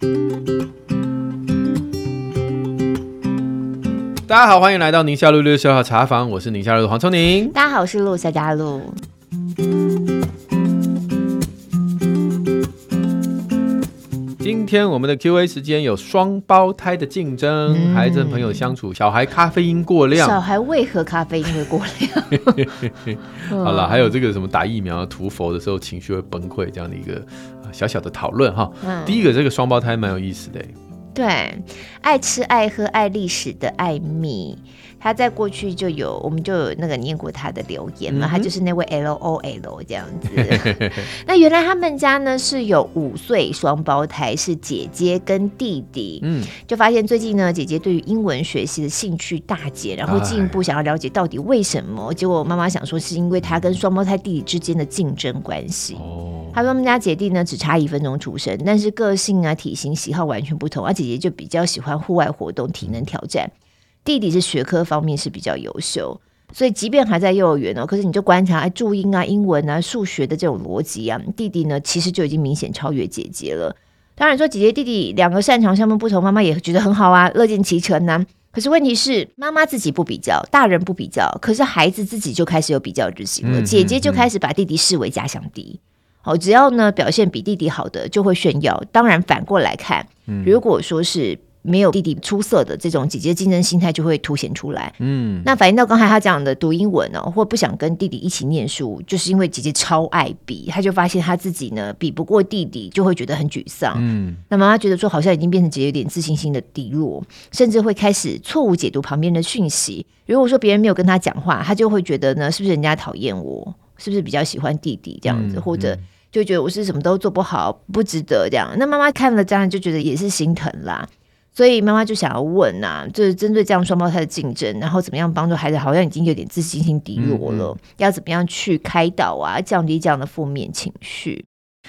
大家好，欢迎来到宁夏路六十六号茶房，我是宁夏路的黄聪宁。大家好，我是陆夏佳路。今天我们的 Q&A 时间有双胞胎的竞争，嗯、孩子和朋友相处，小孩咖啡因过量，小孩为何咖啡因会过量？好了，还有这个什么打疫苗、涂佛的时候情绪会崩溃这样的一个小小的讨论哈。嗯、第一个，这个双胞胎蛮有意思的。对，爱吃爱喝爱历史的艾米，他在过去就有，我们就有那个念过他的留言嘛，嗯、他就是那位 L O L 这样子。那原来他们家呢是有五岁双胞胎，是姐姐跟弟弟。嗯，就发现最近呢，姐姐对于英文学习的兴趣大减，然后进一步想要了解到底为什么。哎、结果妈妈想说是因为他跟双胞胎弟弟之间的竞争关系。哦，他说他们家姐弟呢只差一分钟出生，但是个性啊、体型、喜好完全不同，而姐姐。就比较喜欢户外活动、体能挑战，弟弟是学科方面是比较优秀，所以即便还在幼儿园哦，可是你就观察哎注音啊、英文啊、数学的这种逻辑啊，弟弟呢其实就已经明显超越姐姐了。当然说姐姐弟弟两个擅长项目不同，妈妈也觉得很好啊，乐见其成啊。可是问题是，妈妈自己不比较，大人不比较，可是孩子自己就开始有比较之心了。嗯、姐姐就开始把弟弟视为假想敌。好，只要呢表现比弟弟好的就会炫耀。当然反过来看，嗯、如果说是没有弟弟出色的这种姐姐竞争心态就会凸显出来。嗯，那反映到刚才他讲的读英文哦，或不想跟弟弟一起念书，就是因为姐姐超爱比，他就发现他自己呢比不过弟弟，就会觉得很沮丧。嗯，那妈妈觉得说好像已经变成姐姐有点自信心的低落，甚至会开始错误解读旁边的讯息。如果说别人没有跟他讲话，他就会觉得呢是不是人家讨厌我？是不是比较喜欢弟弟这样子，嗯、或者就觉得我是什么都做不好，不值得这样？那妈妈看了这样就觉得也是心疼啦，所以妈妈就想要问呐、啊，就是针对这样双胞胎的竞争，然后怎么样帮助孩子？好像已经有点自信心低落了，嗯嗯要怎么样去开导啊，降低这样的负面情绪？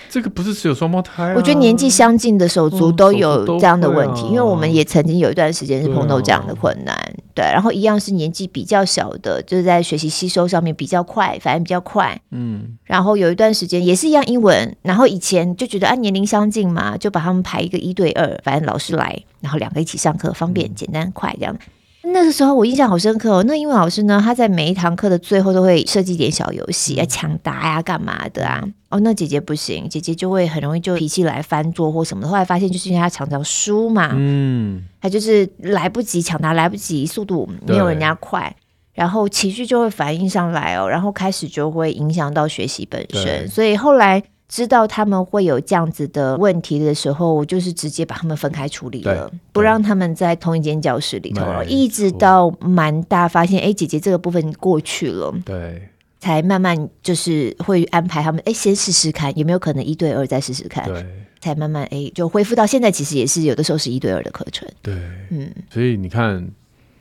这个不是只有双胞胎、啊，我觉得年纪相近的手足都有这样的问题，嗯啊、因为我们也曾经有一段时间是碰到这样的困难，对，啊、对。然后一样是年纪比较小的，就是在学习吸收上面比较快，反应比较快，嗯。然后有一段时间也是一样英文，然后以前就觉得按、啊、年龄相近嘛，就把他们排一个一对二，反正老师来，然后两个一起上课，方便、简单、快这样。那个时候我印象好深刻哦，那英文老师呢，他在每一堂课的最后都会设计点小游戏，啊抢答呀，干嘛的啊？哦，那姐姐不行，姐姐就会很容易就脾气来翻桌或什么的。后来发现就是因为她常常输嘛，嗯，她就是来不及抢答，来不及，速度没有人家快，然后情绪就会反应上来哦，然后开始就会影响到学习本身，所以后来。知道他们会有这样子的问题的时候，我就是直接把他们分开处理了，不让他们在同一间教室里头。一直到蛮大发现，哎，姐姐这个部分过去了，对，才慢慢就是会安排他们，哎，先试试看有没有可能一对二再试试看，对，才慢慢哎就恢复到现在，其实也是有的时候是一对二的课程，对，嗯，所以你看。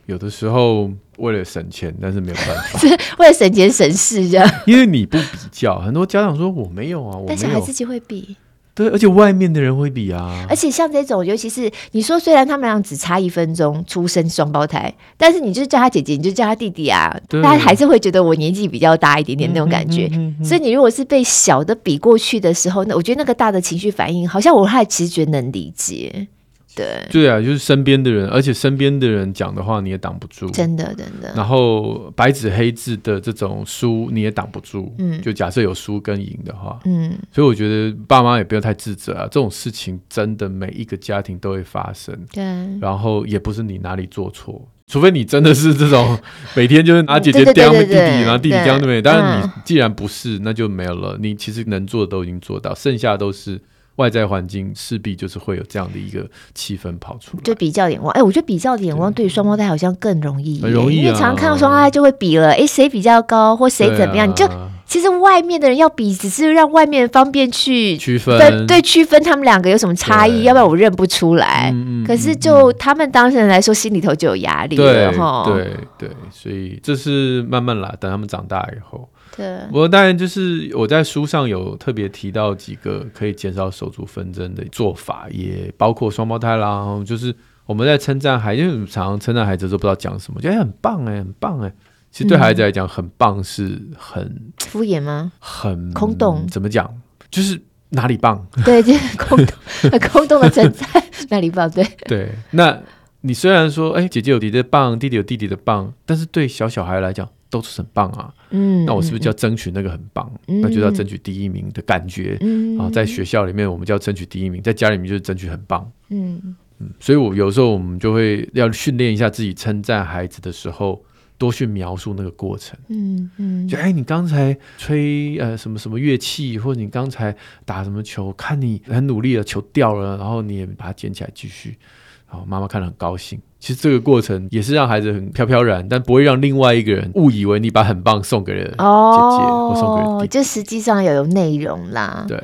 有的时候为了省钱，但是没有办法，为了省钱省事这样。因为你不比较，很多家长说我没有啊，我没有，但小孩自己会比。对，而且外面的人会比啊。而且像这种，尤其是你说，虽然他们俩只差一分钟出生双胞胎，但是你就是叫他姐姐，你就叫他弟弟啊，对他还是会觉得我年纪比较大一点点那种感觉。嗯嗯嗯嗯、所以你如果是被小的比过去的时候，那我觉得那个大的情绪反应，好像我还其实觉得能理解。对对啊，就是身边的人，而且身边的人讲的话你也挡不住，真的真的。然后白纸黑字的这种书你也挡不住，嗯，就假设有输跟赢的话，嗯，所以我觉得爸妈也不要太自责啊，这种事情真的每一个家庭都会发生，对。然后也不是你哪里做错，除非你真的是这种 每天就是拿姐姐刁弟弟，然后弟弟刁妹妹，当然你既然不是，那就没有了。你其实能做的都已经做到，剩下都是。外在环境势必就是会有这样的一个气氛跑出来，就比较眼光。哎、欸，我觉得比较的眼光对于双胞胎好像更容易，很容易、啊，因为常常看到双胞胎就会比了，哎、欸，谁比较高或谁怎么样？啊、你就其实外面的人要比，只是让外面方便去区分，对，区分他们两个有什么差异，要不然我认不出来。嗯、可是就他们当事人来说，心里头就有压力了哈。对对，所以这是慢慢来，等他们长大以后。对，我当然就是我在书上有特别提到几个可以减少手足纷争的做法，也包括双胞胎啦。就是我们在称赞孩子，因为常常称赞孩子都不知道讲什么，觉得很棒哎，很棒哎。其实对孩子来讲，很棒是很敷衍吗？很空洞？怎么讲？就是哪里棒？对，就是空洞、空洞的存在，哪里棒？对对。那你虽然说，哎，姐姐有弟弟的棒，弟弟有弟弟的棒，但是对小小孩来讲都是很棒啊。嗯。那我是不是就要争取那个很棒？嗯、那就要争取第一名的感觉。嗯。啊，在学校里面，我们就要争取第一名；在家里面，就是争取很棒。嗯嗯。所以我有时候我们就会要训练一下自己，称赞孩子的时候。多去描述那个过程，嗯嗯，就哎，你刚才吹呃什么什么乐器，或者你刚才打什么球，看你很努力的球掉了，然后你也把它捡起来继续，然后妈妈看了很高兴。其实这个过程也是让孩子很飘飘然，但不会让另外一个人误以为你把很棒送给了姐姐，哦、或送给了弟弟。就实际上有内容啦。对，对，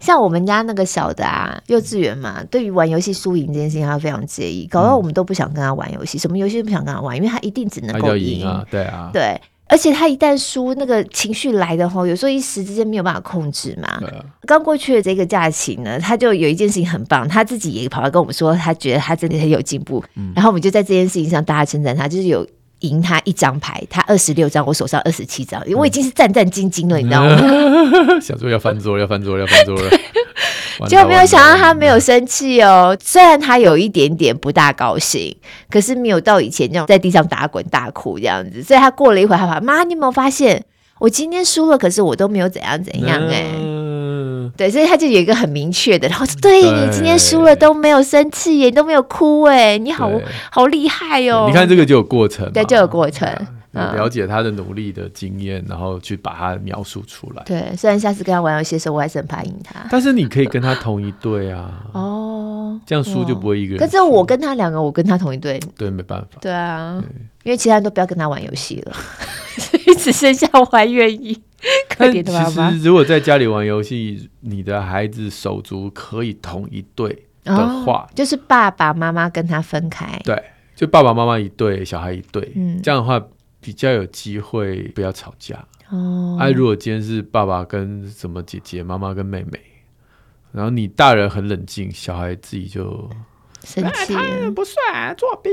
像我们家那个小的啊，幼稚园嘛，对于玩游戏输赢这件事情，他非常介意，搞到我们都不想跟他玩游戏，嗯、什么游戏都不想跟他玩，因为他一定只能够赢啊。对啊，对。而且他一旦输，那个情绪来的话，有时候一时之间没有办法控制嘛。刚、啊、过去的这个假期呢，他就有一件事情很棒，他自己也跑来跟我们说，他觉得他真的很有进步。嗯、然后我们就在这件事情上大家称赞他，就是有赢他一张牌，他二十六张，我手上二十七张，我已经是战战兢兢了，嗯、你知道吗？想说要翻桌，要翻桌，要翻桌了。就没有想到他没有生气哦，虽然他有一点点不大高兴，可是没有到以前那种在地上打滚大哭这样子。所以他过了一会儿，他说：“妈，你有没有发现我今天输了？可是我都没有怎样怎样哎。嗯”对，所以他就有一个很明确的，然后说：“对，对你今天输了都没有生气耶，你都没有哭哎，你好好厉害哦。”你看这个就有过程，对，就有过程。了解他的努力的经验，然后去把他描述出来。对，虽然下次跟他玩游戏的时候，我还是很怕赢他。但是你可以跟他同一队啊。哦，这样输就不会一个人。可是我跟他两个，我跟他同一队。对，没办法。对啊，因为其他人都不要跟他玩游戏了，所 以只剩下我还愿意。可怜的妈妈。其实，如果在家里玩游戏，你的孩子手足可以同一队的话，就是爸爸妈妈跟他分开。对，就爸爸妈妈一对，小孩一对。嗯，这样的话。比较有机会不要吵架哦。哎、啊，如果今天是爸爸跟什么姐姐，妈妈跟妹妹，然后你大人很冷静，小孩自己就生气，不算作弊，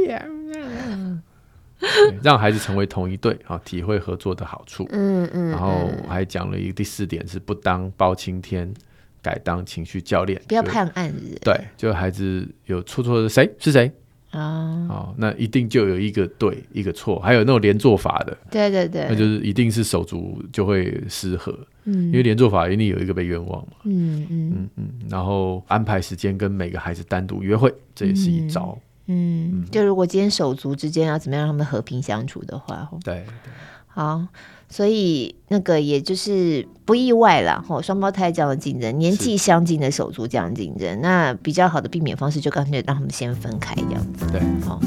让孩子成为同一队啊，体会合作的好处。嗯嗯。然后我还讲了一个第四点是不当包青天，改当情绪教练，不要判案子。对，就孩子有错错的谁是谁。啊，哦，那一定就有一个对，一个错，还有那种连坐法的，对对对，那就是一定是手足就会失和，嗯，因为连坐法一定有一个被冤枉嘛，嗯嗯。嗯嗯，然后安排时间跟每个孩子单独约会，这也是一招，嗯，嗯，就如果今天手足之间要怎么样让他们和平相处的话，对，对，好。所以那个也就是不意外啦，吼，双胞胎这样的竞争，年纪相近的手足这样竞争，那比较好的避免方式就干脆让他们先分开这样子。对，好。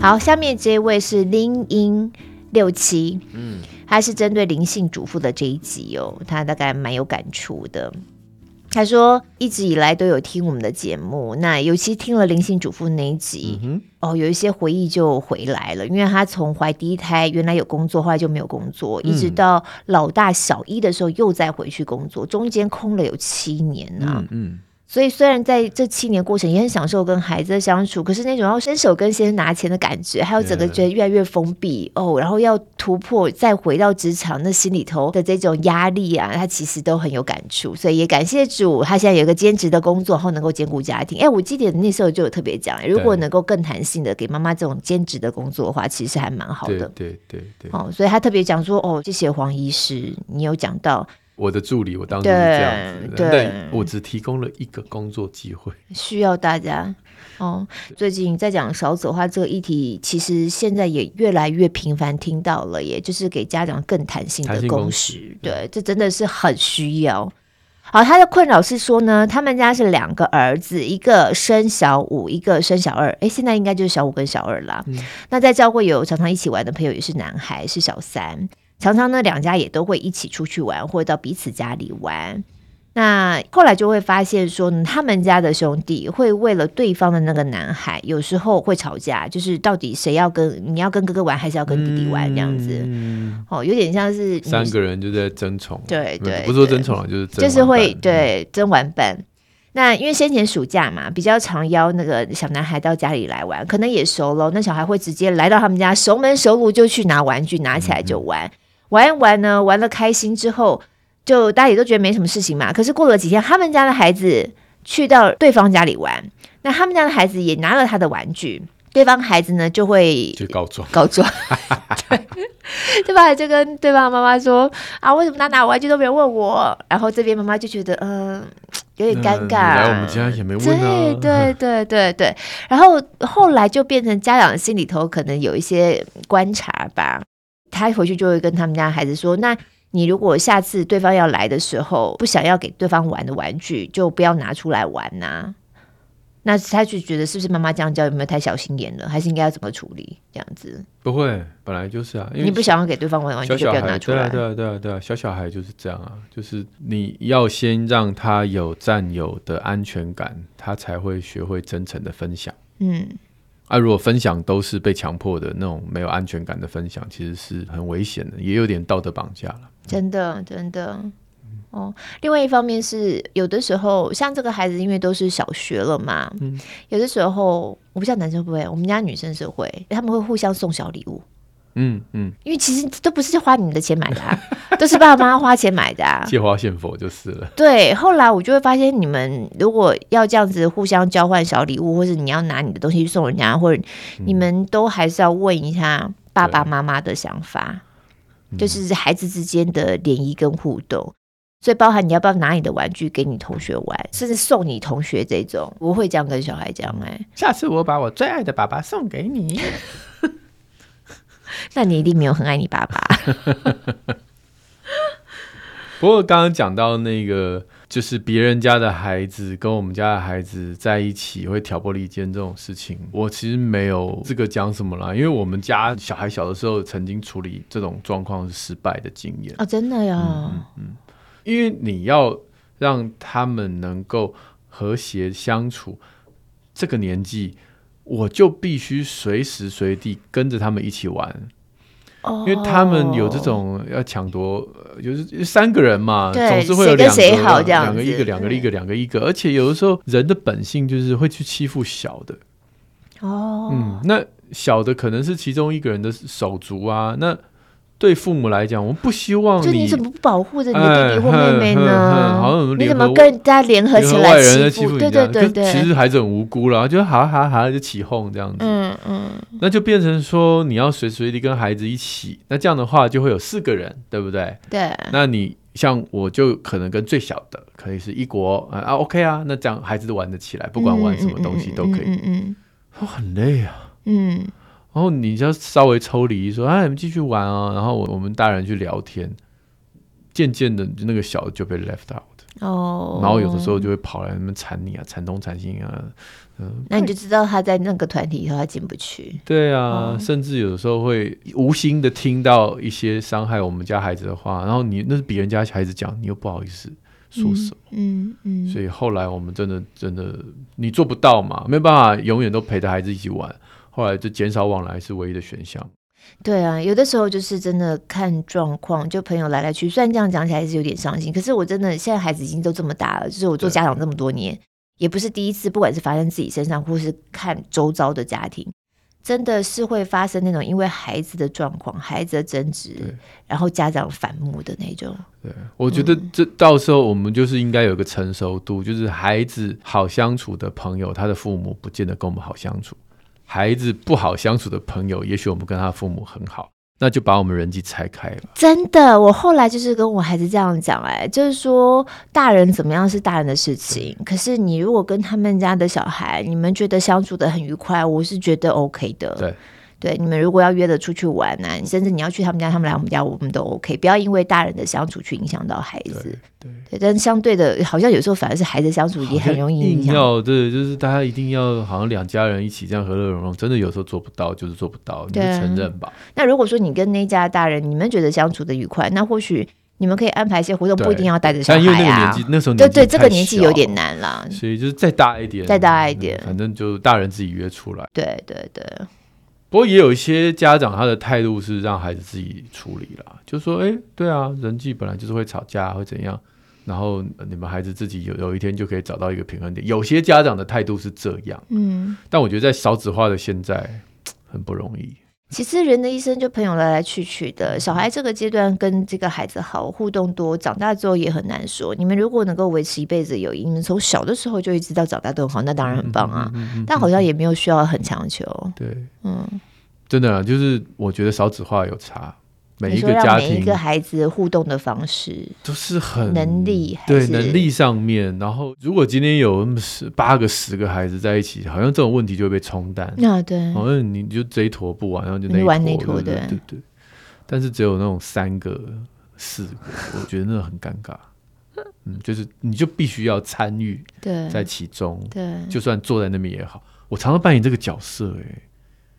好，下面这一位是林英六七，嗯，他是针对灵性主妇的这一集哦，他大概蛮有感触的。他说，一直以来都有听我们的节目，那尤其听了灵性主妇那一集，嗯、哦，有一些回忆就回来了。因为他从怀第一胎，原来有工作，后来就没有工作，嗯、一直到老大小一的时候又再回去工作，中间空了有七年呢、啊。嗯。嗯所以虽然在这七年过程也很享受跟孩子的相处，可是那种要伸手跟先生拿钱的感觉，还有整个觉得越来越封闭哦，然后要突破再回到职场，那心里头的这种压力啊，他其实都很有感触。所以也感谢主，他现在有一个兼职的工作，然后能够兼顾家庭。哎，我记得那时候就有特别讲，如果能够更弹性的给妈妈这种兼职的工作的话，其实还蛮好的。对对对对。哦，所以他特别讲说，哦，谢谢黄医师，你有讲到。我的助理，我当时是这样子，对，但我只提供了一个工作机会，需要大家哦。最近在讲少子化这个议题，其实现在也越来越频繁听到了，也就是给家长更弹性的工时，对，这真的是很需要。好，他的困扰是说呢，他们家是两个儿子，一个生小五，一个生小二，哎，现在应该就是小五跟小二啦。嗯、那在教会有常常一起玩的朋友也是男孩，是小三。常常呢，两家也都会一起出去玩，或者到彼此家里玩。那后来就会发现说，他们家的兄弟会为了对方的那个男孩，有时候会吵架，就是到底谁要跟你要跟哥哥玩，还是要跟弟弟玩这样子。嗯、哦，有点像是三个人就在争宠。对对，不是说争宠了，就是争就是会对争玩伴。那因为先前暑假嘛，比较常邀那个小男孩到家里来玩，可能也熟了，那小孩会直接来到他们家，熟门熟路就去拿玩具，拿起来就玩，嗯、玩一玩呢，玩的开心之后，就大家也都觉得没什么事情嘛。可是过了几天，他们家的孩子去到对方家里玩，那他们家的孩子也拿了他的玩具。对方孩子呢就会就告状告状，对，对吧？就跟对方妈妈说啊，为什么他拿玩具都没有问我？然后这边妈妈就觉得嗯、呃、有点尴尬。来我们家也没问啊。对对对对对。然后后来就变成家长心里头可能有一些观察吧。他回去就会跟他们家孩子说：“那你如果下次对方要来的时候，不想要给对方玩的玩具，就不要拿出来玩呐、啊。”那他就觉得是不是妈妈这样教有没有太小心眼了？还是应该要怎么处理？这样子不会，本来就是啊。因为你不想要给对方玩玩具，就不要拿出来。对啊，对啊，对啊，对啊，小小孩就是这样啊，就是你要先让他有占有的安全感，他才会学会真诚的分享。嗯，啊，如果分享都是被强迫的那种没有安全感的分享，其实是很危险的，也有点道德绑架了。真的，真的。哦，另外一方面是有的时候，像这个孩子，因为都是小学了嘛，嗯，有的时候我不知道男生会不会，我们家女生是会，他们会互相送小礼物，嗯嗯，因为其实都不是花你们的钱买的，啊，都是爸爸妈妈花钱买的，啊，借花献佛就是了。对，后来我就会发现，你们如果要这样子互相交换小礼物，或是你要拿你的东西去送人家，或者你们都还是要问一下爸爸妈妈的想法，就是孩子之间的联谊跟互动。所以，包含你要不要拿你的玩具给你同学玩，甚至送你同学这种，我会这样跟小孩讲。哎，下次我把我最爱的爸爸送给你，那你一定没有很爱你爸爸。不过，刚刚讲到那个，就是别人家的孩子跟我们家的孩子在一起会挑拨离间这种事情，我其实没有这个讲什么啦，因为我们家小孩小的时候曾经处理这种状况是失败的经验哦，真的呀。嗯。嗯嗯因为你要让他们能够和谐相处，这个年纪我就必须随时随地跟着他们一起玩。哦，因为他们有这种要抢夺，就是三个人嘛，总是会有两个两个一个，两个一个，两个一个，而且有的时候人的本性就是会去欺负小的。哦，嗯，那小的可能是其中一个人的手足啊，那。对父母来讲，我们不希望你。就你怎么不保护着你的弟弟或妹妹呢？你怎么跟大家联合起来欺负？对对对对，其实孩子很无辜了，就好好好就起哄这样子。嗯嗯，那就变成说你要随时随地跟孩子一起，那这样的话就会有四个人，对不对？对。那你像我就可能跟最小的可以是一国啊，OK 啊，那这样孩子都玩得起来，不管玩什么东西都可以。嗯嗯，我很累啊。嗯。然后你就稍微抽离说：“哎，你们继续玩啊。”然后我我们大人去聊天，渐渐的那个小的就被 left out。哦。然后有的时候就会跑来那边缠你啊，缠东缠西啊。嗯。那你就知道他在那个团体以后他进不去。对啊，哦、甚至有的时候会无心的听到一些伤害我们家孩子的话，然后你那是别人家孩子讲，你又不好意思说什么。嗯嗯，嗯。所以后来我们真的真的，你做不到嘛，没有办法永远都陪着孩子一起玩。后来就减少往来是唯一的选项。对啊，有的时候就是真的看状况，就朋友来来去。虽然这样讲起来是有点伤心，可是我真的现在孩子已经都这么大了，就是我做家长这么多年，也不是第一次，不管是发生自己身上，或是看周遭的家庭，真的是会发生那种因为孩子的状况、孩子的争执，然后家长反目的那种。对，我觉得这到时候我们就是应该有个成熟度，就是孩子好相处的朋友，他的父母不见得跟我们好相处。孩子不好相处的朋友，也许我们跟他父母很好，那就把我们人际拆开了。真的，我后来就是跟我孩子这样讲，哎，就是说大人怎么样是大人的事情，可是你如果跟他们家的小孩，你们觉得相处得很愉快，我是觉得 OK 的。对。对，你们如果要约着出去玩呢、啊，甚至你要去他们家，他们来我们家，我们都 OK。不要因为大人的相处去影响到孩子。对，对，对，但相对的，好像有时候反而是孩子相处也很容易影响。要对，就是大家一定要好像两家人一起这样和乐融融，真的有时候做不到，就是做不到，你就承认吧。那如果说你跟那家大人，你们觉得相处的愉快，那或许你们可以安排一些活动，不一定要带着小孩啊。因为那个年纪，那时候对对，这个年纪有点难了，所以就是再大一点，再大一点，反正就大人自己约出来。对对对。不过也有一些家长，他的态度是让孩子自己处理啦，就说：“哎，对啊，人际本来就是会吵架，会怎样？然后你们孩子自己有有一天就可以找到一个平衡点。有些家长的态度是这样，嗯，但我觉得在少子化的现在很不容易。其实人的一生就朋友来来去去的，小孩这个阶段跟这个孩子好互动多，长大之后也很难说。你们如果能够维持一辈子的友谊，你们从小的时候就一直到长大都很好，那当然很棒啊。嗯嗯嗯嗯嗯、但好像也没有需要很强求。对，嗯，真的啊，就是我觉得少子化有差。每一个家庭，每一个孩子互动的方式都是很能力，对能力上面。然后，如果今天有那么十八个、十个孩子在一起，好像这种问题就会被冲淡。那对，好像你就这一坨不玩，然后就那一玩那坨，对对对。但是只有那种三个、四个，我觉得那很尴尬。嗯，就是你就必须要参与在其中，对，就算坐在那边也好。我常常扮演这个角色，哎，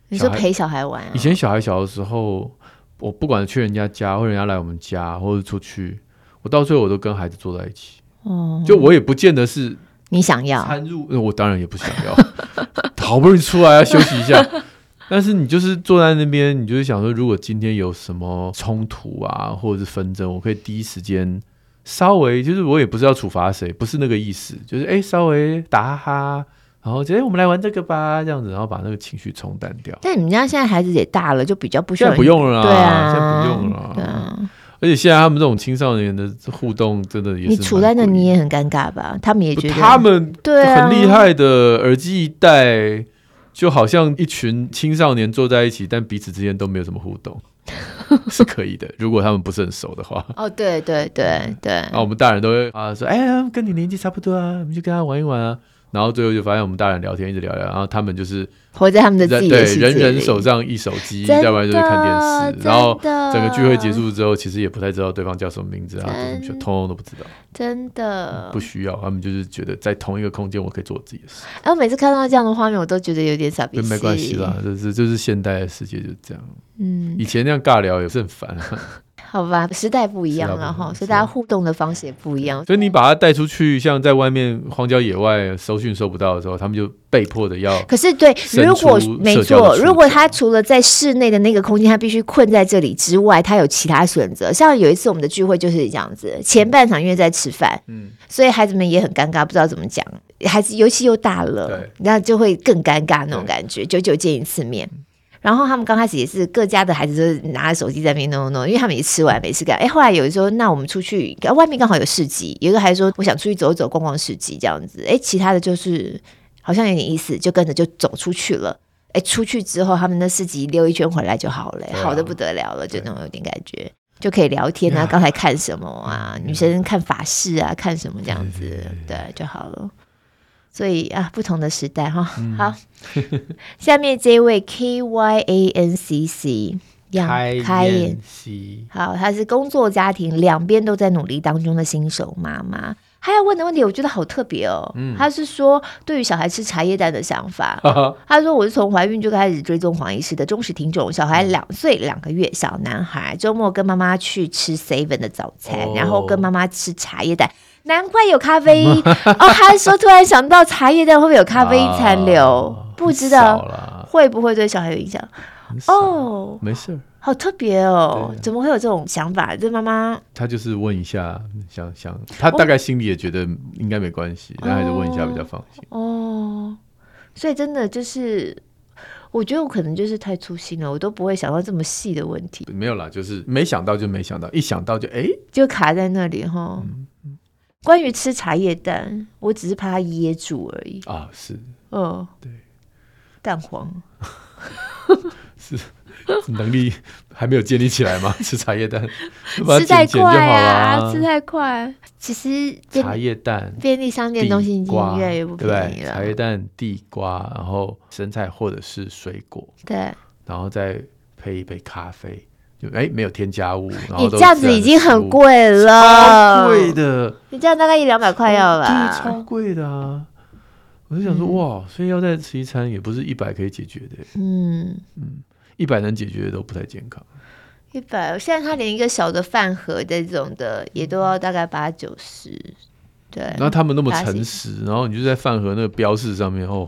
你说陪小孩玩。以前小孩小的时候。我不管去人家家，或者人家来我们家，或者出去，我到最后我都跟孩子坐在一起。哦，就我也不见得是你想要参入，我当然也不想要。好不容易出来要休息一下，但是你就是坐在那边，你就是想说，如果今天有什么冲突啊，或者是纷争，我可以第一时间稍微，就是我也不是要处罚谁，不是那个意思，就是哎、欸，稍微打哈哈。然后觉得我们来玩这个吧，这样子，然后把那个情绪冲淡掉。但你们家现在孩子也大了，就比较不需要。现在不用了，对啊，现在不用了。对啊，而且现在他们这种青少年的互动，真的也是。你处在那，你也很尴尬吧？他们也觉得他们对很厉害的耳机一戴，就好像一群青少年坐在一起，但彼此之间都没有什么互动，是可以的。如果他们不是很熟的话。哦，对对对对。那我们大人都会啊说，哎呀，跟你年纪差不多啊，我们就跟他玩一玩啊。然后最后就发现我们大人聊天一直聊聊，然后他们就是活在他们的自己的世界里，对，人人手上一手机，要不然就是看电视。然后整个聚会结束之后，其实也不太知道对方叫什么名字啊，就通通都不知道。真的不需要，他们就是觉得在同一个空间，我可以做自己的事。哎，我每次看到这样的画面，我都觉得有点傻逼。没关系啦，就是就是现代的世界就是这样。嗯，以前那样尬聊也是很烦。好吧，时代不一样了哈，所以大家互动的方式也不一样。所以你把他带出去，像在外面荒郊野外搜讯收不到的时候，他们就被迫的要。可是对，如果没错，如果他除了在室内的那个空间，他必须困在这里之外，他有其他选择。像有一次我们的聚会就是这样子，前半场因为在吃饭，嗯，所以孩子们也很尴尬，不知道怎么讲。孩子尤其又大了，那就会更尴尬那种感觉，久久见一次面。然后他们刚开始也是各家的孩子都拿着手机在那边弄弄弄，因为他们也吃完没事干。哎，后来有人说，那我们出去，外面刚好有市集，有一个孩子说，我想出去走走，逛逛市集这样子。哎，其他的就是好像有点意思，就跟着就走出去了。哎，出去之后，他们那市集溜一圈回来就好了，啊、好的不得了了，就那种有点感觉，就可以聊天啊。刚才看什么啊？女生看法式啊，看什么这样子，对就好了。所以啊，不同的时代哈。嗯、好，下面这位 K Y A N C C，开开 C，好，她是工作家庭两边都在努力当中的新手妈妈。她要问的问题，我觉得好特别哦。嗯，她是说对于小孩吃茶叶蛋的想法。她说我是从怀孕就开始追踪黄医师的忠实听众。小孩两岁两个月，小男孩，周末跟妈妈去吃 Seven 的早餐，哦、然后跟妈妈吃茶叶蛋。难怪有咖啡因 哦！他说突然想到茶叶蛋会不会有咖啡因残留？啊、不知道会不会对小孩有影响？哦，没事，好特别哦！怎么会有这种想法？这妈妈她就是问一下，想想，她大概心里也觉得应该没关系，但还是问一下比较放心哦。哦，所以真的就是，我觉得我可能就是太粗心了，我都不会想到这么细的问题。没有啦，就是没想到就没想到，一想到就哎，就卡在那里哈。嗯关于吃茶叶蛋，我只是怕它噎住而已啊！是，嗯，对，蛋黄 是能力还没有建立起来吗？吃茶叶蛋吃太快啊！吃太快，其实茶叶蛋便利商店东西已经越来越不便宜了。茶叶蛋、地瓜，然后生菜或者是水果，对，然后再配一杯咖啡。就哎，没有添加物，然后你这样子已经很贵了，超贵的。你这样大概一两百块要吧？超贵的啊！我就想说，哇，所以要再吃一餐也不是一百可以解决的。嗯嗯，一百能解决的都不太健康。一百，现在他连一个小的饭盒这种的也都要大概八九十。对，然后他们那么诚实，然后你就在饭盒那个标示上面哦。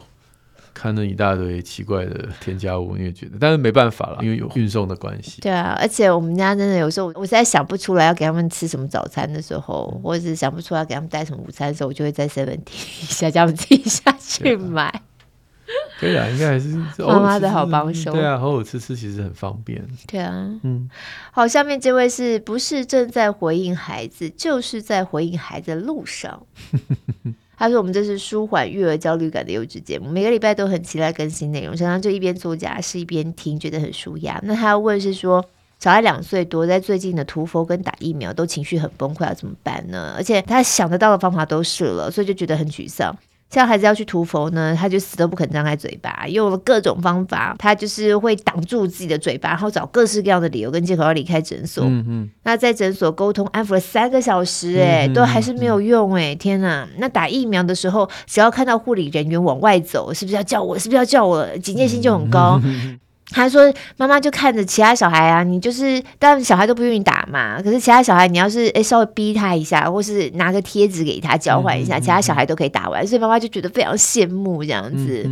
看那一大堆奇怪的添加物，你也觉得，但是没办法了，因为有运送的关系。对啊，而且我们家真的有时候，我实在想不出来要给他们吃什么早餐的时候，或者是想不出来给他们带什么午餐的时候，我就会在 Seven 停一下，叫他们自己下去买。可以啊，应该还是妈妈的好帮手。对啊，偶尔吃吃其实很方便。对啊，嗯，好，下面这位是不是正在回应孩子，就是在回应孩子的路上。他说：“我们这是舒缓育儿焦虑感的优质节目，每个礼拜都很期待更新内容，常常就一边做家事一边听，觉得很舒压。那他要问是说，小孩两岁多，在最近的涂氟跟打疫苗都情绪很崩溃，要怎么办呢？而且他想得到的方法都试了，所以就觉得很沮丧。”像孩子要去涂氟呢，他就死都不肯张开嘴巴，用了各种方法，他就是会挡住自己的嘴巴，然后找各式各样的理由跟借口要离开诊所。嗯嗯。那在诊所沟通安抚了三个小时，哎，都还是没有用，哎，天哪！那打疫苗的时候，只要看到护理人员往外走，是不是要叫我？是不是要叫我？警戒心就很高。嗯 嗯他说：“妈妈就看着其他小孩啊，你就是当然小孩都不愿意打嘛。可是其他小孩，你要是诶稍微逼他一下，或是拿个贴纸给他交换一下，嗯嗯嗯，其他小孩都可以打完。所以妈妈就觉得非常羡慕这样子。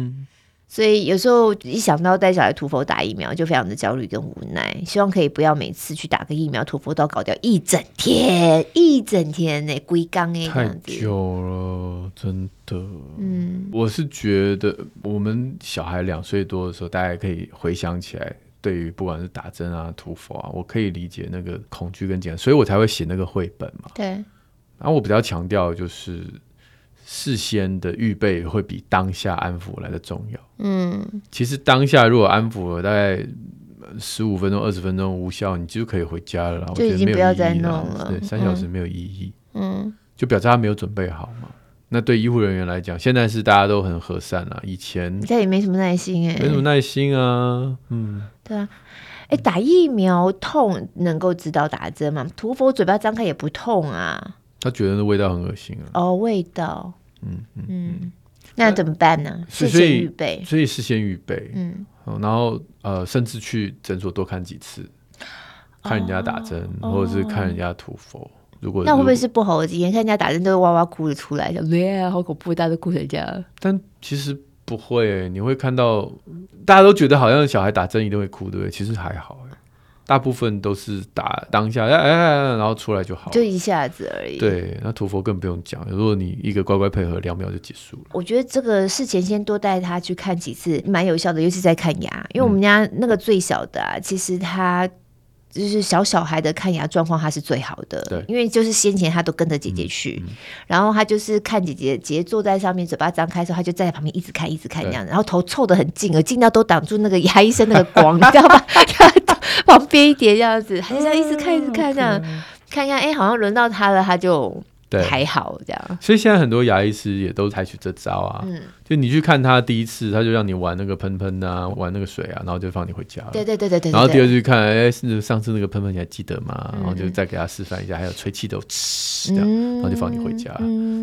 所以有时候一想到带小孩涂氟打疫苗，就非常的焦虑跟无奈。希望可以不要每次去打个疫苗涂氟都要搞掉一整天，一整天呢，龟缸哎，太久了，真的。嗯，我是觉得我们小孩两岁多的时候，大家可以回想起来，对于不管是打针啊、涂氟啊，我可以理解那个恐惧跟紧张，所以我才会写那个绘本嘛。对。然后我比较强调就是。事先的预备会比当下安抚来的重要。嗯，其实当下如果安抚了大概十五分钟、二十分钟无效，你就可以回家了。就已经不要再弄了。对，三小时没有意义。嗯，就表示他没有准备好嘛。那对医护人员来讲，现在是大家都很和善了。以前现在也没什么耐心哎，没什么耐心啊。嗯，对啊。哎，打疫苗痛能够知道打针吗？涂佛嘴巴张开也不痛啊。他觉得那味道很恶心啊。哦，味道。嗯嗯嗯，那怎么办呢？事先预备，所以事先预备，嗯，然后呃，甚至去诊所多看几次，看人家打针，哦、或者是看人家涂佛。如果那会不会是不好的经验？看人家打针都会哇哇哭着出来，的，对好恐怖，大家都哭成这样。但其实不会，你会看到大家都觉得好像小孩打针一定会哭，对不对？其实还好。大部分都是打当下，哎哎哎，然后出来就好，就一下子而已。对，那屠佛更不用讲，如果你一个乖乖配合，两秒就结束了。我觉得这个事前先多带他去看几次，蛮有效的，尤其在看牙，因为我们家那个最小的啊，嗯、其实他。就是小小孩的看牙状况，他是最好的。对，因为就是先前他都跟着姐姐去，嗯嗯、然后他就是看姐姐，姐姐坐在上面，嘴巴张开的时候，他就站在旁边一直看，一直看这样子，然后头凑得很近，近到都挡住那个牙医生那个光，你知道吧？旁边一点这样子，他就这样一直看，一直看这样，看一下，哎、欸，好像轮到他了，他就。对，还好这样，所以现在很多牙医师也都采取这招啊。嗯，就你去看他第一次，他就让你玩那个喷喷啊，玩那个水啊，然后就放你回家了。对对对对对。然后第二次去看，哎，是上次那个喷喷你还记得吗？然后就再给他示范一下，还有吹气都呲这样，然后就放你回家。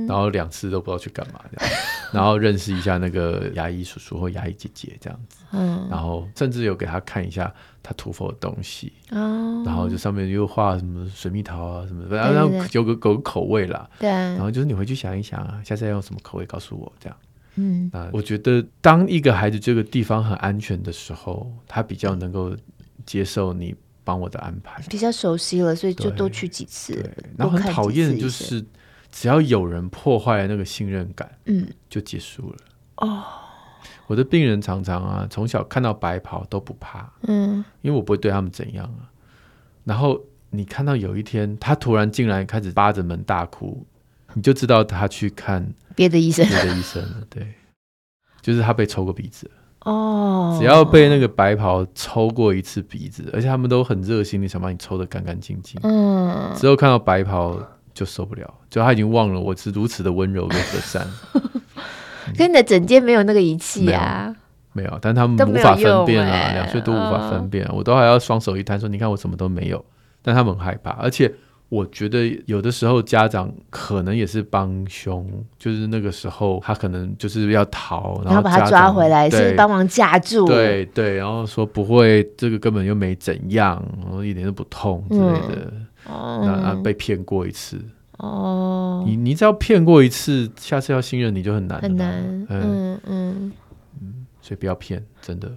然后两次都不知道去干嘛这样，然后认识一下那个牙医叔叔或牙医姐姐这样子。嗯。然后甚至有给他看一下。他涂佛的东西，哦，然后就上面又画什么水蜜桃啊什么的，然后有个狗口味啦，对，然后就是你回去想一想啊，下次要用什么口味告诉我这样，嗯，啊，我觉得当一个孩子这个地方很安全的时候，他比较能够接受你帮我的安排，比较熟悉了，所以就多去几次，对，然后很讨厌的就是只要有人破坏了那个信任感，嗯，就结束了，哦。我的病人常常啊，从小看到白袍都不怕，嗯，因为我不会对他们怎样啊。然后你看到有一天他突然进来开始扒着门大哭，你就知道他去看别的医生，别的医生了。对，就是他被抽过鼻子哦。只要被那个白袍抽过一次鼻子，而且他们都很热心，的想把你抽得干干净净。嗯，之后看到白袍就受不了，就他已经忘了我是如此的温柔跟和善。跟你的整间没有那个仪器啊，没有，但他们无法分辨啊，两岁都无法分辨，我都还要双手一摊说：“你看我什么都没有。”但他们很害怕，而且我觉得有的时候家长可能也是帮凶，就是那个时候他可能就是要逃，然后把他抓回来，是帮忙架住，对对，然后说不会，这个根本又没怎样，然后一点都不痛之类的，那被骗过一次。哦，你你只要骗过一次，下次要信任你就很难，很难。嗯嗯。嗯，所以不要骗，真的。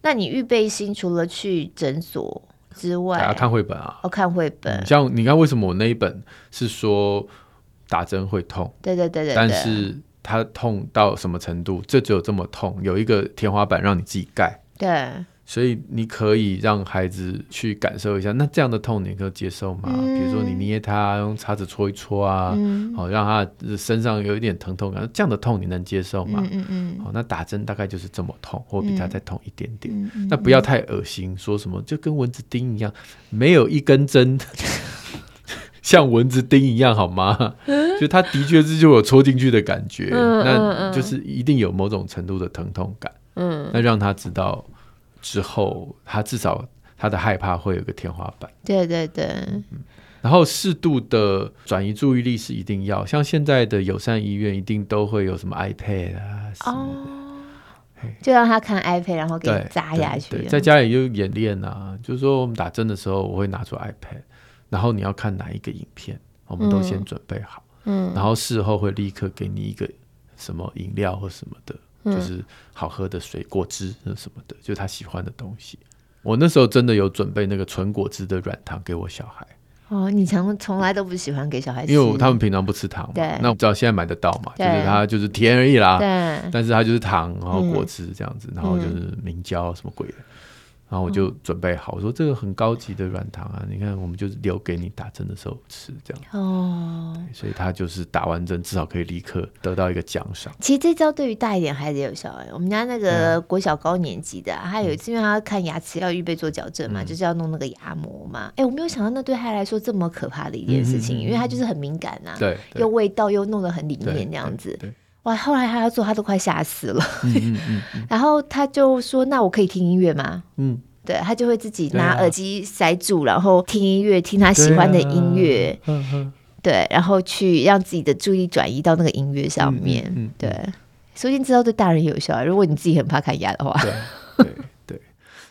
那你预备心除了去诊所之外，还要看绘本啊？哦，看绘本。像你看，为什么我那一本是说打针会痛？对对对对，对。但是它痛到什么程度？这只有这么痛，有一个天花板让你自己盖。对。所以你可以让孩子去感受一下，那这样的痛你可以接受吗？嗯、比如说你捏他，用叉子戳一戳啊，好、嗯哦、让他身上有一点疼痛感，这样的痛你能接受吗？嗯嗯好、那打针大概就是这么痛，或比他再痛一点点。嗯、那不要太恶心，说什么就跟蚊子叮一样，没有一根针 像蚊子叮一样好吗？就他的确是就有戳进去的感觉、嗯，那就是一定有某种程度的疼痛感。嗯，那让他知道。之后，他至少他的害怕会有个天花板。对对对，嗯、然后适度的转移注意力是一定要，像现在的友善医院一定都会有什么 iPad 啊，哦，就让他看 iPad，然后给你扎下去。在家里就演练啊，就是说我们打针的时候，我会拿出 iPad，然后你要看哪一个影片，我们都先准备好，嗯，然后事后会立刻给你一个什么饮料或什么的。就是好喝的水果汁什么的，就是他喜欢的东西。我那时候真的有准备那个纯果汁的软糖给我小孩。哦，你从从来都不喜欢给小孩吃，因为他们平常不吃糖嘛。对。那我知道现在买得到嘛，就是它就是甜而已啦。对。但是它就是糖，然后果汁这样子，嗯、然后就是明胶什么鬼的。然后我就准备好，我说这个很高级的软糖啊，你看我们就是留给你打针的时候吃这样。哦，所以他就是打完针至少可以立刻得到一个奖赏。其实这招对于大一点孩子有效哎，我们家那个国小高年级的、啊嗯，他有一次因为他看牙齿要预备做矫正嘛、嗯，就是要弄那个牙膜嘛。哎，我没有想到那对他来说这么可怕的一件事情，嗯、因为他就是很敏感呐、啊，对，又味道又弄得很里面那样子。哇，后来他要做，他都快吓死了。嗯嗯嗯、然后他就说：“那我可以听音乐吗？”嗯。对，他就会自己拿耳机塞住，然后听音乐，听他喜欢的音乐，对，啊、对，然后去让自己的注意力转移到那个音乐上面。嗯嗯、对，所以你知道对大人有效。如果你自己很怕看牙的话，对对对。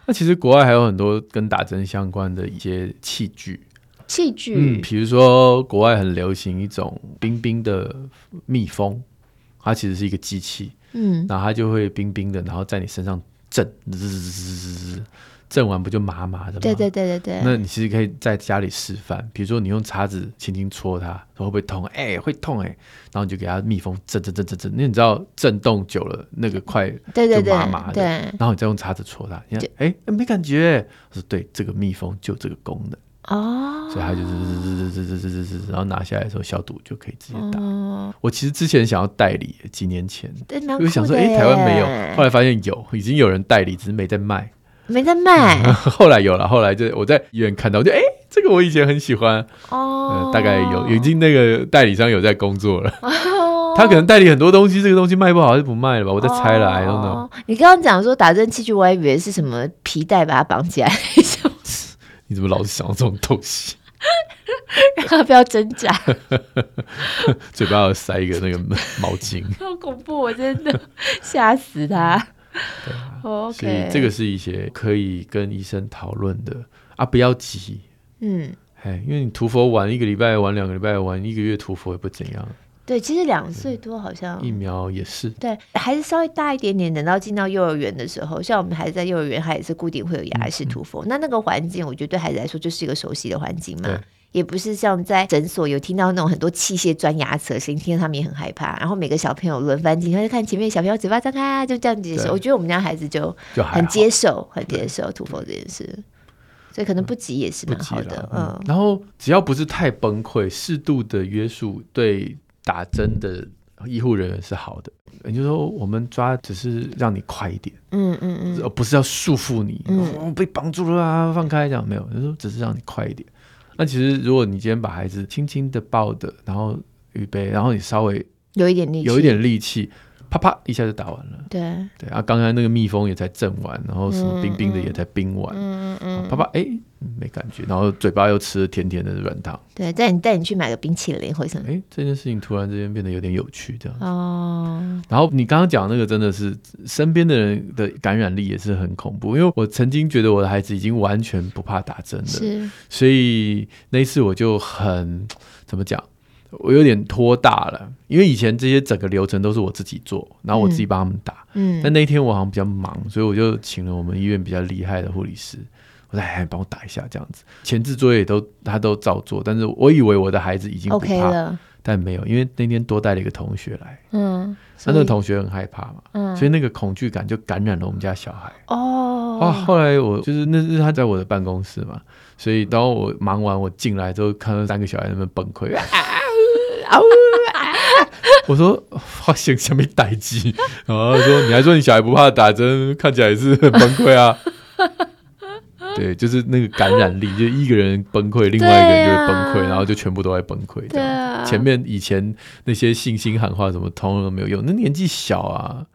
那其实国外还有很多跟打针相关的一些器具，器具，嗯，比如说国外很流行一种冰冰的蜜蜂，它其实是一个机器，嗯，然后它就会冰冰的，然后在你身上震，滋滋滋滋滋。震完不就麻麻的吗？对对对对对。那你其实可以在家里示范，比如说你用叉子轻轻戳它，会不会痛？哎、欸，会痛哎、欸。然后你就给它蜜蜂震震震震震，因为你知道震动久了那个块就麻麻的。对对对对。然后你再用叉子戳它，你看，哎、欸，没感觉。我说对，这个蜜蜂就这个功能哦。所以他就是滋滋滋滋滋滋滋，然后拿下来的时候消毒就可以直接打。哦。我其实之前想要代理，几年前，因为想说，哎、欸，台湾没有，后来发现有，已经有人代理，只是没在卖。没在卖、嗯，后来有了，后来就我在医院看到，我就哎，这个我以前很喜欢哦、呃，大概有已经那个代理商有在工作了，哦、他可能代理很多东西，这个东西卖不好还是不卖了吧？我在猜了，I don't know。你刚刚讲说打针器具，我还以为是什么皮带把它绑起来，你怎么老是想到这种东西？让他不要挣扎，嘴巴要塞一个那个毛巾，好恐怖，我真的吓死他。对啊 oh, okay. 所以这个是一些可以跟医生讨论的啊，不要急，嗯，哎，因为你涂佛玩一个礼拜，玩两个礼拜，玩一个月涂佛也不怎样。对，其实两岁多好像疫苗也是。对，孩子稍微大一点点，等到进到幼儿园的时候，像我们孩子在幼儿园，他也是固定会有牙医师涂氟。那那个环境，我觉得对孩子来说就是一个熟悉的环境嘛。也不是像在诊所有听到那种很多器械钻牙齿的声音，听到他们也很害怕。然后每个小朋友轮番进，他就看前面小朋友嘴巴张开，就这样接受。我觉得我们家孩子就很接受，很接受涂氟这件事，所以可能不急也是蛮好的。嗯，嗯，然后只要不是太崩溃，适度的约束对打针的医护人员是好的。也就是说，我们抓只是让你快一点，嗯嗯嗯，而不是要束缚你，嗯，哦、被绑住了啊，放开这样没有，就是说只是让你快一点。那其实，如果你今天把孩子轻轻的抱的，然后预备，然后你稍微有一点力气，有一点力气，啪啪一下就打完了。对对啊，刚才那个蜜蜂也才震完，然后什么冰冰的也才冰完，嗯嗯，嗯，啪啪哎。没感觉，然后嘴巴又吃了甜甜的软糖。对，带你带你去买个冰淇淋或者什么。哎，这件事情突然之间变得有点有趣，这样。哦。然后你刚刚讲那个真的是身边的人的感染力也是很恐怖，因为我曾经觉得我的孩子已经完全不怕打针了，是。所以那一次我就很怎么讲，我有点拖大了，因为以前这些整个流程都是我自己做，然后我自己帮他们打。嗯，但那一天我好像比较忙，所以我就请了我们医院比较厉害的护理师，我说哎，帮我打一下这样子。前置作业都他都照做，但是我以为我的孩子已经不怕，OK 了，但没有，因为那天多带了一个同学来，嗯，那那个同学很害怕嘛，嗯，所以那个恐惧感就感染了我们家小孩。哦，啊，后来我就是那是他在我的办公室嘛，所以当我忙完我进来之后，看到三个小孩在那边崩溃。我说发现下面待机，然 后说你还说你小孩不怕打针，看起来也是很崩溃啊。对，就是那个感染力，就一个人崩溃，另外一个人就会崩溃，然后就全部都在崩溃。对啊，前面以前那些信心喊话什么，通通都没有用。那年纪小啊，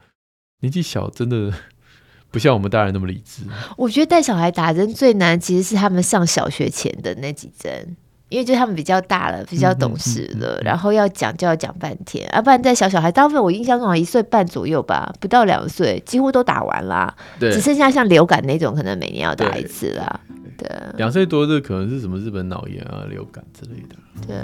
年纪小真的 不像我们大人那么理智。我觉得带小孩打针最难，其实是他们上小学前的那几针。因为就他们比较大了，比较懂事了，嗯嗯嗯、然后要讲就要讲半天，要、啊、不然在小小孩，大部分我印象中一岁半左右吧，不到两岁，几乎都打完了，对只剩下像流感那种，可能每年要打一次啦。对，两岁多的可能是什么日本脑炎啊、流感之类的。对。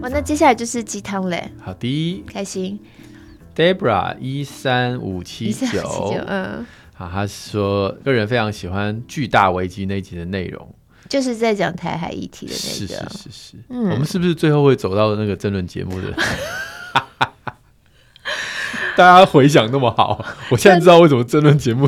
哇，那接下来就是鸡汤嘞。好的，开心。Debra 一三五七九，嗯，好，他说个人非常喜欢巨大危机那集的内容，就是在讲台海议题的那个，是是是是，嗯，我们是不是最后会走到那个争论节目的？大家回想那么好，我现在知道为什么争论节目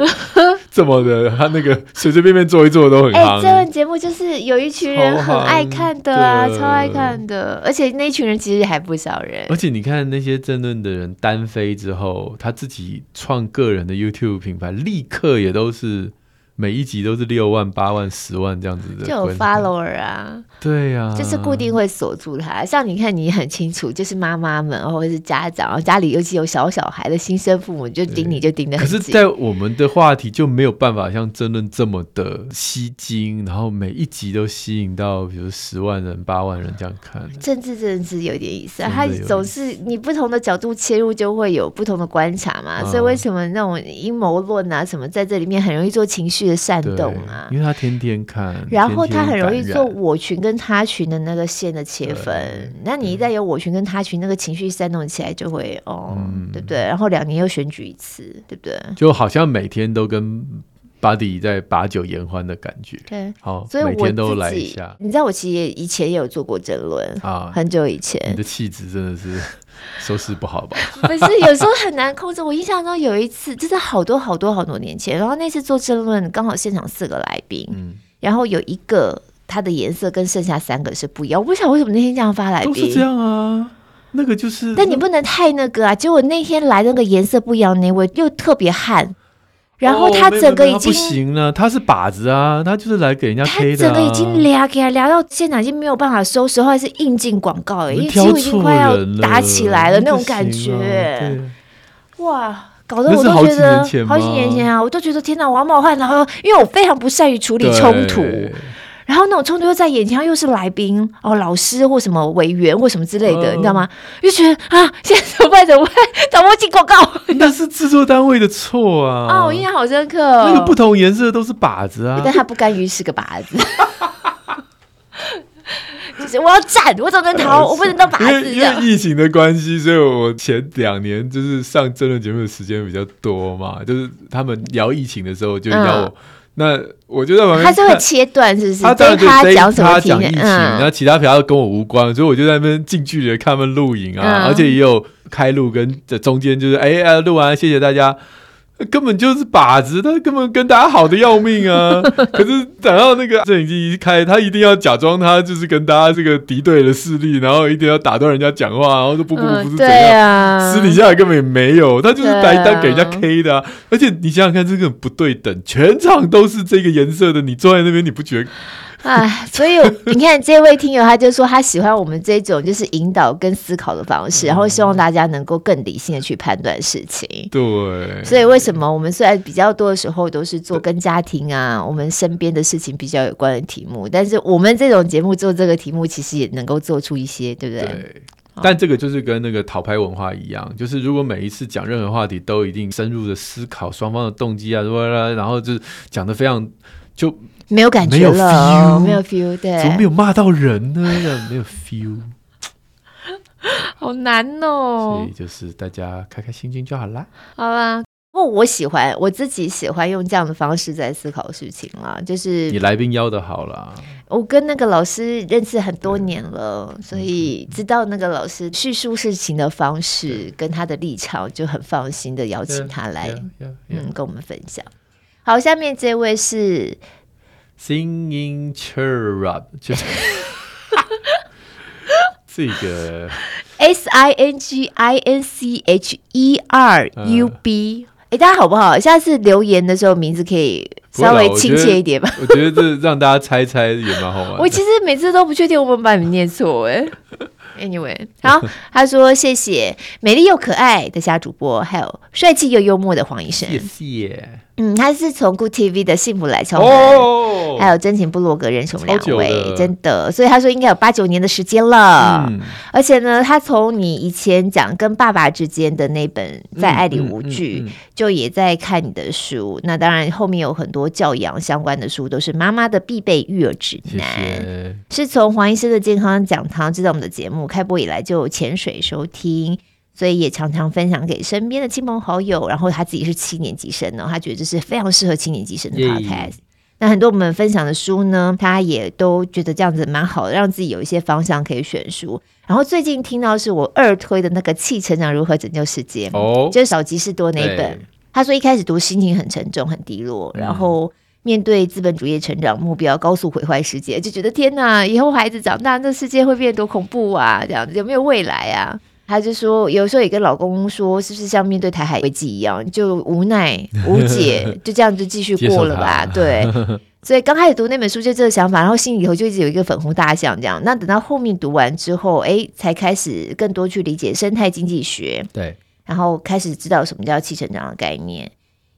这么的，他那个随随便便做一做都很。哎、欸，争论节目就是有一群人很爱看的啊，超爱看的，而且那一群人其实还不少人。而且你看那些争论的人单飞之后，他自己创个人的 YouTube 品牌，立刻也都是。每一集都是六万、八万、十万这样子的，就有 follower 啊，对呀、啊，就是固定会锁住他。像你看，你很清楚，就是妈妈们或者是家长，家里尤其有小小孩的新生父母，就盯你就盯得很紧。可是，在我们的话题就没有办法像争论这么的吸睛，然后每一集都吸引到，比如十万人、八万人这样看。政治真的是有点意思啊，他总是你不同的角度切入，就会有不同的观察嘛。嗯、所以为什么那种阴谋论啊什么，在这里面很容易做情绪的煽动啊，因为他天天看，然后他很容易做我群跟他群的那个线的切分。那你一旦有我群跟他群，那个情绪煽动起来，就会哦，嗯、对不对？然后两年又选举一次，对不对？就好像每天都跟 Buddy 在把酒言欢的感觉。对，好，所以每天都来一下。你知道我其实以前也有做过争论啊，很久以前。你的气质真的是。收视不好吧？不是，有时候很难控制。我印象中有一次，就是好多好多好多年前，然后那次做争论，刚好现场四个来宾，嗯，然后有一个他的颜色跟剩下三个是不一样。我不晓得为什么那天这样发来宾，都是这样啊。那个就是，但你不能太那个啊。结果那天来那个颜色不一样那位又特别悍。然后他整个已经、哦、不行了，他是靶子啊，他就是来给人家的、啊。他整个已经聊给他聊到现场已经没有办法收拾，后来是应进广告了，因为几乎已经快要打起来了那种感觉。哇，搞得我都觉得好几，好几年前啊，我都觉得天哪，我要冒汗。然后因为我非常不善于处理冲突。然后那种冲突又在眼前，又是来宾哦，老师或什么委员或什么之类的，呃、你知道吗？就觉得啊，现在怎么办？怎么办？找不进广告？那是制作单位的错啊！啊、哦，我印象好深刻、哦。那个不同颜色都是靶子啊，但他不甘于是个靶子。就是我要战，我怎么能逃？我不能当靶子。因为疫情的关系，所以我前两年就是上争论节目的时间比较多嘛，就是他们聊疫情的时候，就要我。嗯那我就在旁边，他是会切断，是不是？他对他讲什么？他讲疫情，然后其他条跟我无关，所以我就在那边近距离的看他们录影啊，而且也有开录跟这中间就是哎呀录完，谢谢大家。根本就是靶子，他根本跟大家好的要命啊！可是等到那个摄影机一开，他一定要假装他就是跟大家这个敌对的势力，然后一定要打断人家讲话，然后说不不不，不是这样，嗯啊、私底下根本也没有，他就是来单给人家 K 的啊！啊而且你想想看，这个不对等，全场都是这个颜色的，你坐在那边你不觉得？哎，所以你看这位听友，他就说他喜欢我们这种就是引导跟思考的方式，然后希望大家能够更理性的去判断事情。对，所以为什么我们虽然比较多的时候都是做跟家庭啊、我们身边的事情比较有关的题目，但是我们这种节目做这个题目，其实也能够做出一些，对不对？对。但这个就是跟那个讨拍文化一样，就是如果每一次讲任何话题都一定深入的思考双方的动机啊，然后就是讲的非常就没有感觉了，没有 feel，对，怎么没有骂到人呢？没有 feel，好难哦。所以就是大家开开心心就好啦。好啦。不过我喜欢我自己喜欢用这样的方式在思考事情啦，就是你来宾邀的好啦。我跟那个老师认识很多年了，所以知道那个老师叙述事情的方式跟他的立场，就很放心的邀请他来，嗯，跟我们分享。好，下面这位是 Singing Cherub，就是这个 S I N G I N C H E R U B。哎，大家好不好？下次留言的时候，名字可以稍微亲切一点吧。我觉得这让大家猜猜也蛮好玩。我其实每次都不确定我们把你们念错哎。Anyway，好，他说谢谢美丽又可爱的虾主播，还有帅气又幽默的黄医生。谢谢。嗯，他是从 Good TV 的幸福来敲门，哦、还有真情部落格认识我们两位，真的，所以他说应该有八九年的时间了。嗯、而且呢，他从你以前讲跟爸爸之间的那本《在爱里无惧》，嗯嗯嗯嗯、就也在看你的书。那当然，后面有很多教养相关的书，都是妈妈的必备育儿指南。谢谢。是从黄医师的健康讲堂知道我们的节目，开播以来就潜水收听。所以也常常分享给身边的亲朋好友，然后他自己是七年级生呢，他觉得这是非常适合七年级生的 podcast。那很多我们分享的书呢，他也都觉得这样子蛮好的，让自己有一些方向可以选书。然后最近听到是我二推的那个《气成长如何拯救世界》，哦，oh. 就是少吉士多那一本。他说一开始读心情很沉重、很低落，然后面对资本主义成长目标高速毁坏世界，就觉得天哪，以后孩子长大，这世界会变得多恐怖啊！这样子有没有未来啊？他就说，有时候也跟老公说，是不是像面对台海危机一样，就无奈 无解，就这样就继续过了吧？对。所以刚开始读那本书就这个想法，然后心里头就一直有一个粉红大象这样。那等到后面读完之后，哎，才开始更多去理解生态经济学。对。然后开始知道什么叫气成长的概念。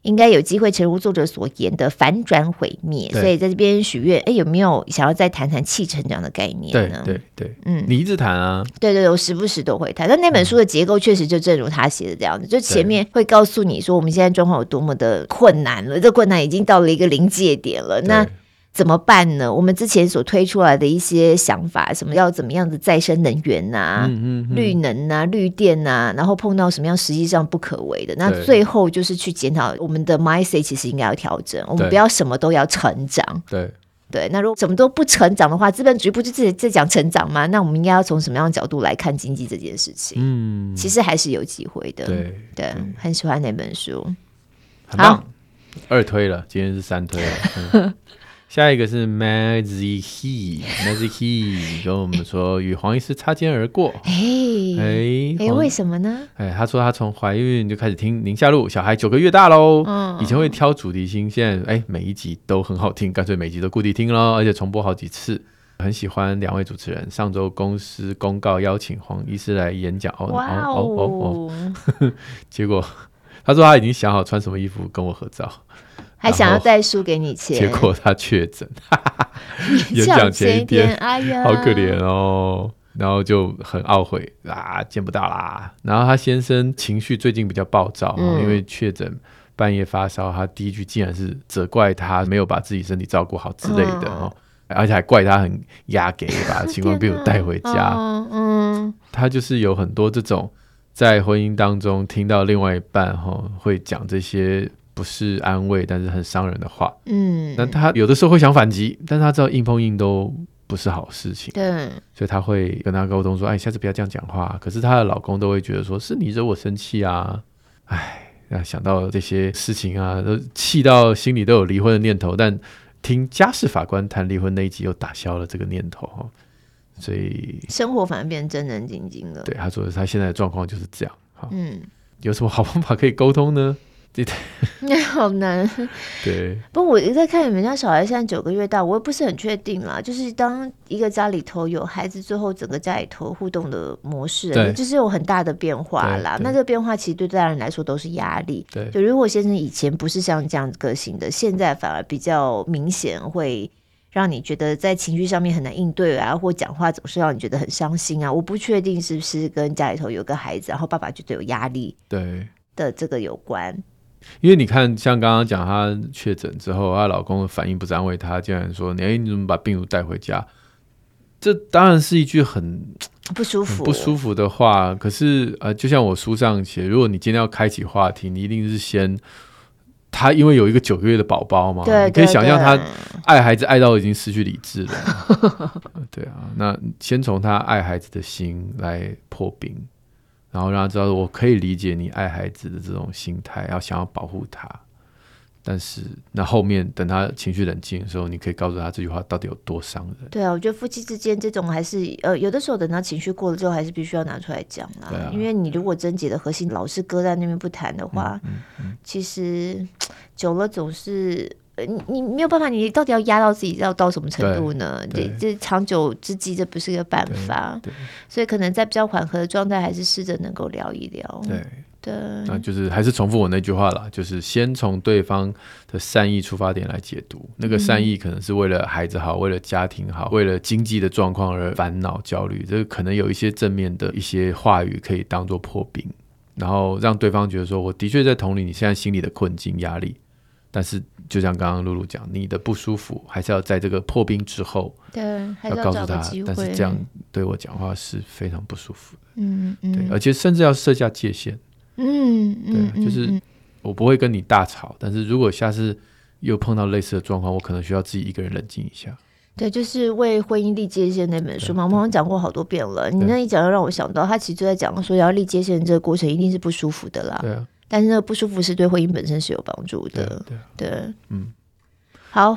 应该有机会诚如作者所言的反转毁灭，所以在这边许愿，哎，有没有想要再谈谈气成长的概念呢？对对对，嗯，你一直谈啊，对对，我时不时都会谈。但那本书的结构确实就正如他写的这样子，嗯、就前面会告诉你说我们现在状况有多么的困难了，这困难已经到了一个临界点了。那怎么办呢？我们之前所推出来的一些想法，什么要怎么样的再生能源呐、啊，嗯嗯嗯、绿能呐、啊、绿电呐、啊，然后碰到什么样实际上不可为的，那最后就是去检讨我们的 mindset，其实应该要调整，我们不要什么都要成长。对对，那如果什么都不成长的话，资本主义不就自己在讲成长吗？那我们应该要从什么样的角度来看经济这件事情？嗯，其实还是有机会的。对对，很喜欢那本书。好，二推了，今天是三推了。嗯下一个是 Mazie He，Mazie He 跟我们说与黄医师擦肩而过。哎哎哎，为什么呢？哎，他说他从怀孕就开始听宁夏路，小孩九个月大喽。嗯，以前会挑主题听，现在哎每一集都很好听，干脆每集都固定听喽，而且重播好几次。很喜欢两位主持人。上周公司公告邀请黄医师来演讲哦哦哦哦哦，结果他说他已经想好穿什么衣服跟我合照。还想要带书给你钱，结果他确诊，演讲前一天，哎呀，好可怜哦。然后就很懊悔啊，见不到啦。然后他先生情绪最近比较暴躁，嗯、因为确诊半夜发烧，他第一句竟然是责怪他没有把自己身体照顾好之类的哦，嗯、而且还怪他很压给，把新冠病毒带回家。嗯，嗯他就是有很多这种在婚姻当中听到另外一半哈、哦、会讲这些。不是安慰，但是很伤人的话。嗯，那他有的时候会想反击，但是他知道硬碰硬都不是好事情。对，所以他会跟他沟通说：“哎，下次不要这样讲话。”可是她的老公都会觉得说：“是你惹我生气啊！”哎，那想到这些事情啊，都气到心里都有离婚的念头。但听家事法官谈离婚那一集，又打消了这个念头哈。所以生活反而变成战战兢兢了。对，他说他现在的状况就是这样。嗯，有什么好方法可以沟通呢？对，那 好难。对，不过我一直在看你们家小孩现在九个月大，我也不是很确定啦。就是当一个家里头有孩子，最后整个家里头互动的模式，就是有很大的变化啦。那这个变化其实对大人来说都是压力。对，就如果先生以前不是像这样个性的，现在反而比较明显会让你觉得在情绪上面很难应对啊，或讲话总是让你觉得很伤心啊。我不确定是不是跟家里头有个孩子，然后爸爸觉得有压力，对的这个有关。因为你看，像刚刚讲她确诊之后，她老公的反应不是安慰她，竟然说：“你、欸、你怎么把病毒带回家？”这当然是一句很不舒服、不舒服的话。可是呃，就像我书上写，如果你今天要开启话题，你一定是先。她因为有一个九个月的宝宝嘛，对对对，你可以想象她爱孩子爱到已经失去理智了。对啊，那先从她爱孩子的心来破冰，然后让他知道我可以理解你爱孩子的这种心态，要想要保护他。但是，那后面等他情绪冷静的时候，你可以告诉他这句话到底有多伤人。对啊，我觉得夫妻之间这种还是呃，有的时候等到情绪过了之后，还是必须要拿出来讲啦。啊、因为你如果症结的核心老是搁在那边不谈的话，嗯嗯嗯、其实 久了总是你你没有办法，你到底要压到自己要到什么程度呢？这这长久之计，这不是一个办法。所以可能在比较缓和的状态，还是试着能够聊一聊。对。对，那就是还是重复我那句话啦，就是先从对方的善意出发点来解读，那个善意可能是为了孩子好，为了家庭好，为了经济的状况而烦恼焦虑，这个可能有一些正面的一些话语可以当做破冰，然后让对方觉得说，我的确在同理你现在心里的困境压力，但是就像刚刚露露讲，你的不舒服还是要在这个破冰之后，对，要告诉他，但是这样对我讲话是非常不舒服的，嗯嗯，对，而且甚至要设下界限。嗯，对，就是我不会跟你大吵，但是如果下次又碰到类似的状况，我可能需要自己一个人冷静一下。对，就是为婚姻立界限那本书嘛，我们讲过好多遍了。你那一讲又让我想到，他其实就在讲说，要立界限这个过程一定是不舒服的啦。对啊，但是那个不舒服是对婚姻本身是有帮助的。对，对，嗯，好。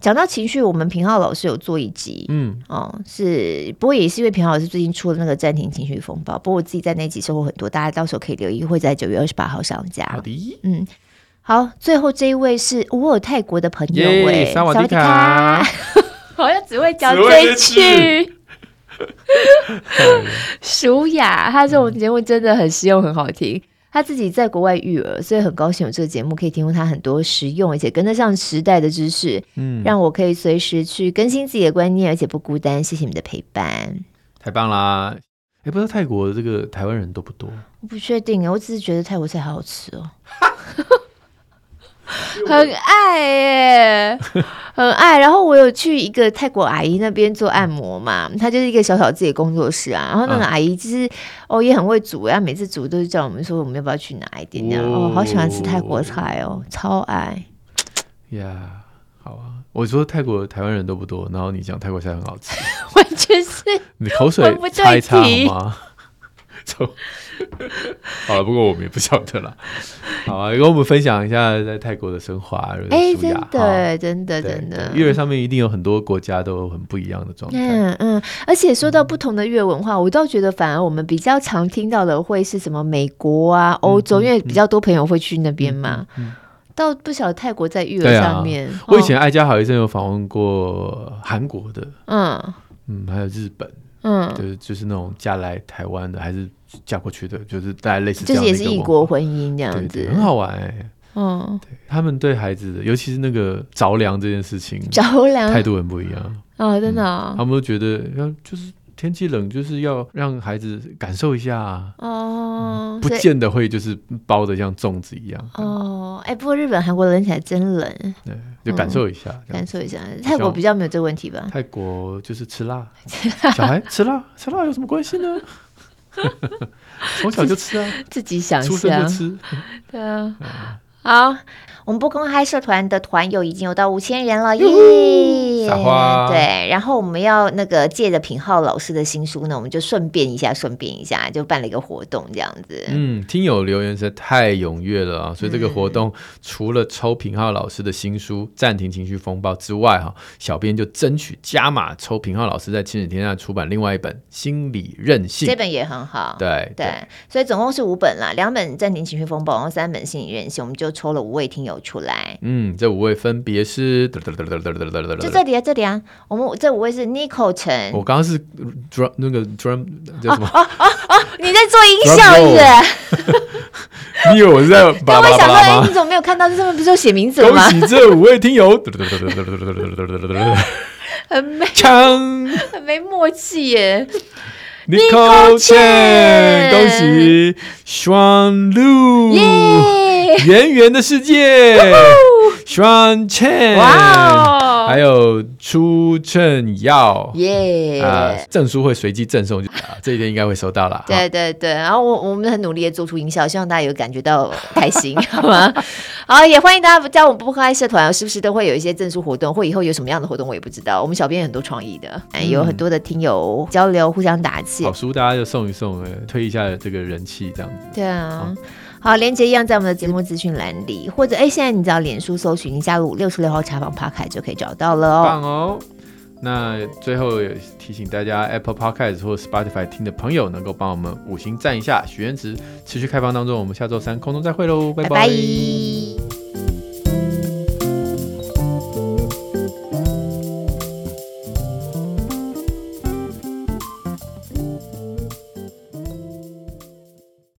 讲到情绪，我们平浩老师有做一集，嗯，哦，是，不过也是因为平浩老师最近出了那个暂停情绪风暴，不过我自己在那集收获很多，大家到时候可以留意，会在九月二十八号上架。好的，嗯，好，最后这一位是我有泰国的朋友，哎，萨瓦迪卡，好像只会讲这一句，舒雅，他这种节目真的很实用，很好听。他自己在国外育儿，所以很高兴有这个节目可以提供他很多实用而且跟得上时代的知识，嗯，让我可以随时去更新自己的观念，而且不孤单。谢谢你们的陪伴，太棒啦！哎，不知道泰国的这个台湾人多不多？我不确定啊，我只是觉得泰国菜好好吃哦。很爱耶，很爱。然后我有去一个泰国阿姨那边做按摩嘛，她就是一个小小自己的工作室啊。然后那个阿姨其实哦也很会煮，然后每次煮都是叫我们说我们要不要去拿一点这样。哦，好喜欢吃泰国菜哦，超爱。呀，好啊！我说泰国台湾人都不多，然后你讲泰国菜很好吃，完全是你口水擦一擦好吗？好了，不过我们也不晓得了。好啊，跟我们分享一下在泰国的生活。哎，真的，真的，真的，育儿上面一定有很多国家都有很不一样的状态。嗯嗯，而且说到不同的育儿文化，我倒觉得反而我们比较常听到的会是什么美国啊、欧洲，因为比较多朋友会去那边嘛。倒不晓得泰国在育儿上面。我以前爱家好医生有访问过韩国的，嗯嗯，还有日本。嗯，就是就是那种嫁来台湾的，还是嫁过去的，就是大概类似这样的，就是也是异国婚姻这样子，很好玩哎、欸。嗯，对，他们对孩子的，尤其是那个着凉这件事情，着凉态度很不一样哦，真的、哦嗯，他们都觉得要就是。天气冷，就是要让孩子感受一下哦、嗯，不见得会就是包的像粽子一样哦。哎，不过日本、韩国冷起来真冷，对，就感受一下，嗯、感受一下。泰国比较没有这个问题吧？泰国就是吃辣，小孩吃辣，吃辣有什么关系呢？从小就吃啊，自己想出生就吃，对啊，好。我们不公开社团的团友已经有到五千人了耶！撒花对，然后我们要那个借着品浩老师的新书呢，我们就顺便一下，顺便一下就办了一个活动，这样子。嗯，听友留言实在太踊跃了啊！所以这个活动除了抽品浩老师的新书《暂停情绪风暴》之外，哈，小编就争取加码抽品浩老师在亲子天下出版另外一本《心理韧性》，这本也很好。对对，所以总共是五本啦，两本《暂停情绪风暴》，然后三本《心理韧性》，我们就抽了五位听友。出来，嗯，这五位分别是，就这里啊，这里啊，我们这五位是 Nico 陈，我刚刚是 drum 那个 drum 叫什么？哦哦哦，你在做音效是不是？你以为我是在 巴？我想说，哎，你怎么没有看到？这上面不是有写名字吗？恭喜这五位听友，很没 枪，很没默契耶。Nicole Chen，恭喜 Xuan Lu，圆圆的世界，Xuan Chen，哇，还有出正耀，耶，啊，证书会随机赠送，啊，这一天应该会收到了。对对对，然后我我们很努力的做出营销，希望大家有感觉到开心，好吗？好，也欢迎大家加我们不开社团，时不时都会有一些证书活动，或以后有什么样的活动我也不知道。我们小编有很多创意的，有很多的听友交流，互相打气。好书大家就送一送，推一下这个人气，这样子。对啊，好，连接一样在我们的节目资讯栏里，或者哎，现在你只要脸书搜寻，你加入六十六号茶坊 Podcast 就可以找到了哦。棒哦！那最后也提醒大家，Apple Podcast 或 Spotify 听的朋友，能够帮我们五星赞一下，许愿池持续开放当中。我们下周三空中再会喽，拜拜。拜拜。